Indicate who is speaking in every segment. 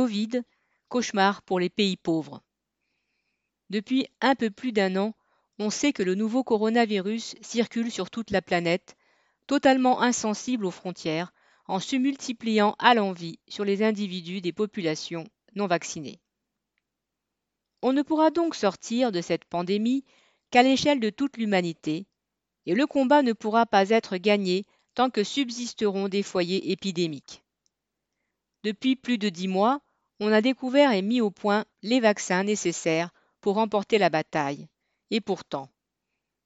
Speaker 1: Covid, cauchemar pour les pays pauvres. Depuis un peu plus d'un an, on sait que le nouveau coronavirus circule sur toute la planète, totalement insensible aux frontières, en se multipliant à l'envi sur les individus des populations non vaccinées. On ne pourra donc sortir de cette pandémie qu'à l'échelle de toute l'humanité, et le combat ne pourra pas être gagné tant que subsisteront des foyers épidémiques. Depuis plus de dix mois, on a découvert et mis au point les vaccins nécessaires pour remporter la bataille. Et pourtant,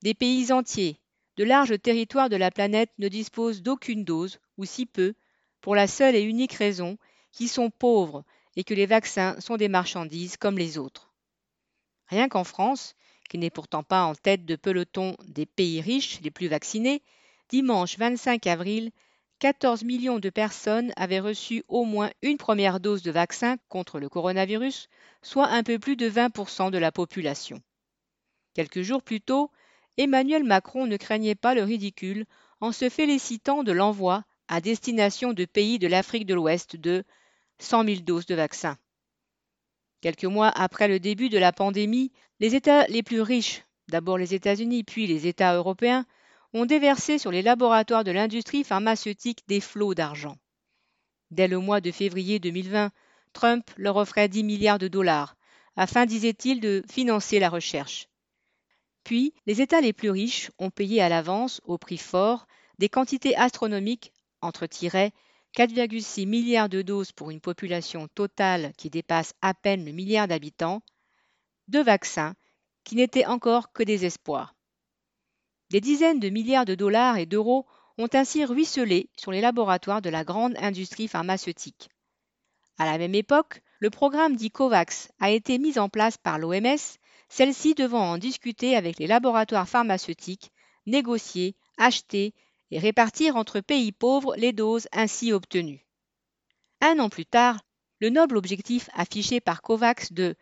Speaker 1: des pays entiers, de larges territoires de la planète ne disposent d'aucune dose, ou si peu, pour la seule et unique raison qu'ils sont pauvres et que les vaccins sont des marchandises comme les autres. Rien qu'en France, qui n'est pourtant pas en tête de peloton des pays riches les plus vaccinés, dimanche 25 avril, 14 millions de personnes avaient reçu au moins une première dose de vaccin contre le coronavirus, soit un peu plus de 20% de la population. Quelques jours plus tôt, Emmanuel Macron ne craignait pas le ridicule en se félicitant de l'envoi à destination de pays de l'Afrique de l'Ouest de 100 000 doses de vaccins. Quelques mois après le début de la pandémie, les États les plus riches, d'abord les États-Unis puis les États européens, ont déversé sur les laboratoires de l'industrie pharmaceutique des flots d'argent. Dès le mois de février 2020, Trump leur offrait 10 milliards de dollars, afin, disait-il, de financer la recherche. Puis, les États les plus riches ont payé à l'avance, au prix fort, des quantités astronomiques, entre tirets, 4,6 milliards de doses pour une population totale qui dépasse à peine le milliard d'habitants, de vaccins qui n'étaient encore que des espoirs. Des dizaines de milliards de dollars et d'euros ont ainsi ruisselé sur les laboratoires de la grande industrie pharmaceutique. À la même époque, le programme dit COVAX a été mis en place par l'OMS, celle-ci devant en discuter avec les laboratoires pharmaceutiques, négocier, acheter et répartir entre pays pauvres les doses ainsi obtenues. Un an plus tard, le noble objectif affiché par COVAX de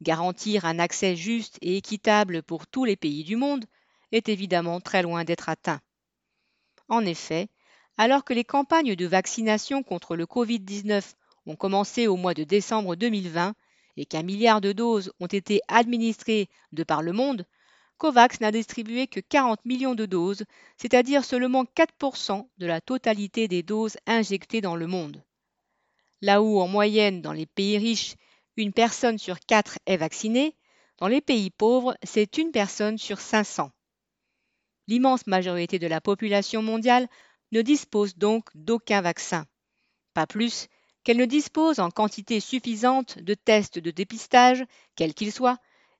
Speaker 1: garantir un accès juste et équitable pour tous les pays du monde est évidemment très loin d'être atteint. En effet, alors que les campagnes de vaccination contre le Covid-19 ont commencé au mois de décembre 2020 et qu'un milliard de doses ont été administrées de par le monde, COVAX n'a distribué que 40 millions de doses, c'est-à-dire seulement 4% de la totalité des doses injectées dans le monde. Là où en moyenne dans les pays riches, une personne sur quatre est vaccinée, dans les pays pauvres, c'est une personne sur 500. L'immense majorité de la population mondiale ne dispose donc d'aucun vaccin. Pas plus qu'elle ne dispose en quantité suffisante de tests de dépistage, quels qu'ils soient,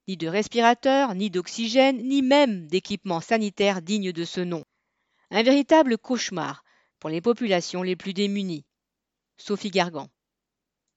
Speaker 1: ni de respirateurs, ni d'oxygène, ni même d'équipements sanitaires dignes de ce nom. Un véritable cauchemar pour les populations les plus démunies. Sophie Gargan.